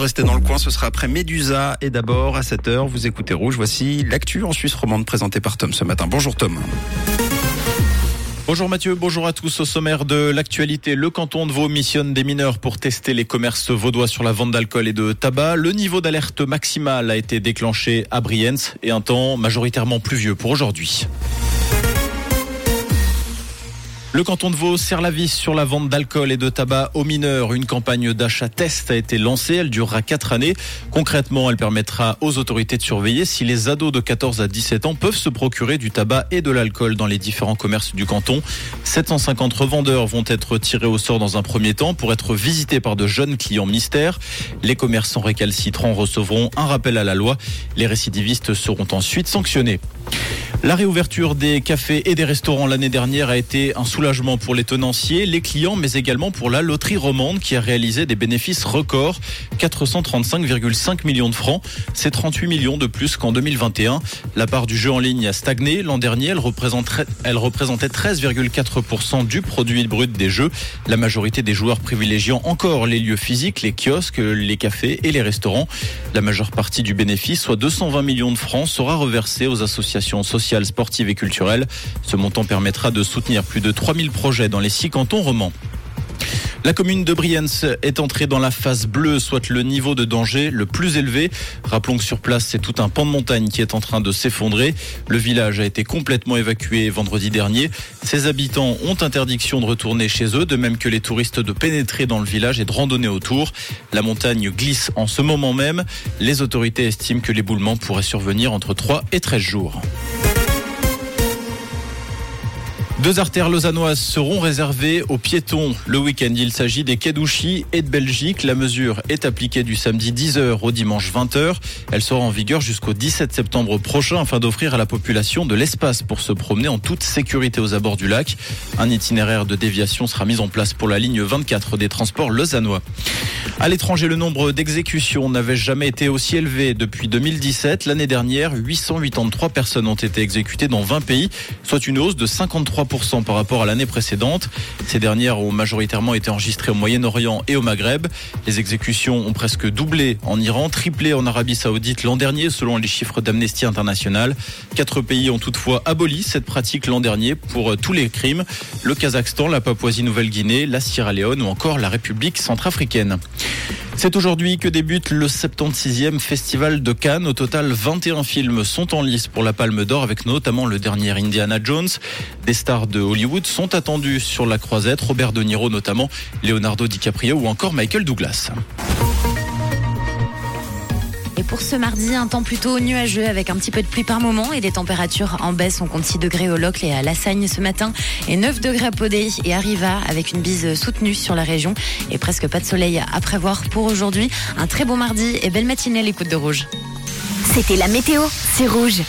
Restez dans le coin, ce sera après Médusa. Et d'abord, à 7h, vous écoutez Rouge. Voici l'actu en Suisse romande présentée par Tom ce matin. Bonjour Tom. Bonjour Mathieu, bonjour à tous. Au sommaire de l'actualité, le canton de Vaud missionne des mineurs pour tester les commerces vaudois sur la vente d'alcool et de tabac. Le niveau d'alerte maximal a été déclenché à Brienz et un temps majoritairement pluvieux pour aujourd'hui. Le canton de Vaud serre la vis sur la vente d'alcool et de tabac aux mineurs. Une campagne d'achat test a été lancée. Elle durera quatre années. Concrètement, elle permettra aux autorités de surveiller si les ados de 14 à 17 ans peuvent se procurer du tabac et de l'alcool dans les différents commerces du canton. 750 revendeurs vont être tirés au sort dans un premier temps pour être visités par de jeunes clients mystères. Les commerçants récalcitrants recevront un rappel à la loi. Les récidivistes seront ensuite sanctionnés. La réouverture des cafés et des restaurants l'année dernière a été un soulagement pour les tenanciers, les clients, mais également pour la loterie romande qui a réalisé des bénéfices records, 435,5 millions de francs. C'est 38 millions de plus qu'en 2021. La part du jeu en ligne a stagné. L'an dernier, elle, elle représentait 13,4% du produit brut des jeux. La majorité des joueurs privilégiant encore les lieux physiques, les kiosques, les cafés et les restaurants. La majeure partie du bénéfice, soit 220 millions de francs, sera reversée aux associations sociales sportive et culturelle. Ce montant permettra de soutenir plus de 3000 projets dans les six cantons romans. La commune de Brienz est entrée dans la phase bleue, soit le niveau de danger le plus élevé. Rappelons que sur place, c'est tout un pan de montagne qui est en train de s'effondrer. Le village a été complètement évacué vendredi dernier. Ses habitants ont interdiction de retourner chez eux, de même que les touristes de pénétrer dans le village et de randonner autour. La montagne glisse en ce moment même. Les autorités estiment que l'éboulement pourrait survenir entre 3 et 13 jours. Deux artères lausannoises seront réservées aux piétons le week-end. Il s'agit des quais et de Belgique. La mesure est appliquée du samedi 10h au dimanche 20h. Elle sera en vigueur jusqu'au 17 septembre prochain afin d'offrir à la population de l'espace pour se promener en toute sécurité aux abords du lac. Un itinéraire de déviation sera mis en place pour la ligne 24 des transports lausannois. À l'étranger, le nombre d'exécutions n'avait jamais été aussi élevé depuis 2017. L'année dernière, 883 personnes ont été exécutées dans 20 pays, soit une hausse de 53 par rapport à l'année précédente. Ces dernières ont majoritairement été enregistrées au Moyen-Orient et au Maghreb. Les exécutions ont presque doublé en Iran, triplé en Arabie Saoudite l'an dernier selon les chiffres d'Amnesty International. Quatre pays ont toutefois aboli cette pratique l'an dernier pour tous les crimes. Le Kazakhstan, la Papouasie-Nouvelle-Guinée, la Sierra Leone ou encore la République centrafricaine. C'est aujourd'hui que débute le 76e Festival de Cannes. Au total, 21 films sont en lice pour la Palme d'Or, avec notamment le dernier Indiana Jones. Des stars de Hollywood sont attendus sur la croisette, Robert De Niro notamment, Leonardo DiCaprio ou encore Michael Douglas. Et pour ce mardi, un temps plutôt nuageux avec un petit peu de pluie par moment et des températures en baisse. On compte 6 degrés au Locle et à Lassagne ce matin et 9 degrés à Podé et Arriva avec une bise soutenue sur la région et presque pas de soleil à prévoir pour aujourd'hui. Un très bon mardi et belle matinée à l'écoute de Rouge. C'était la météo, c'est Rouge.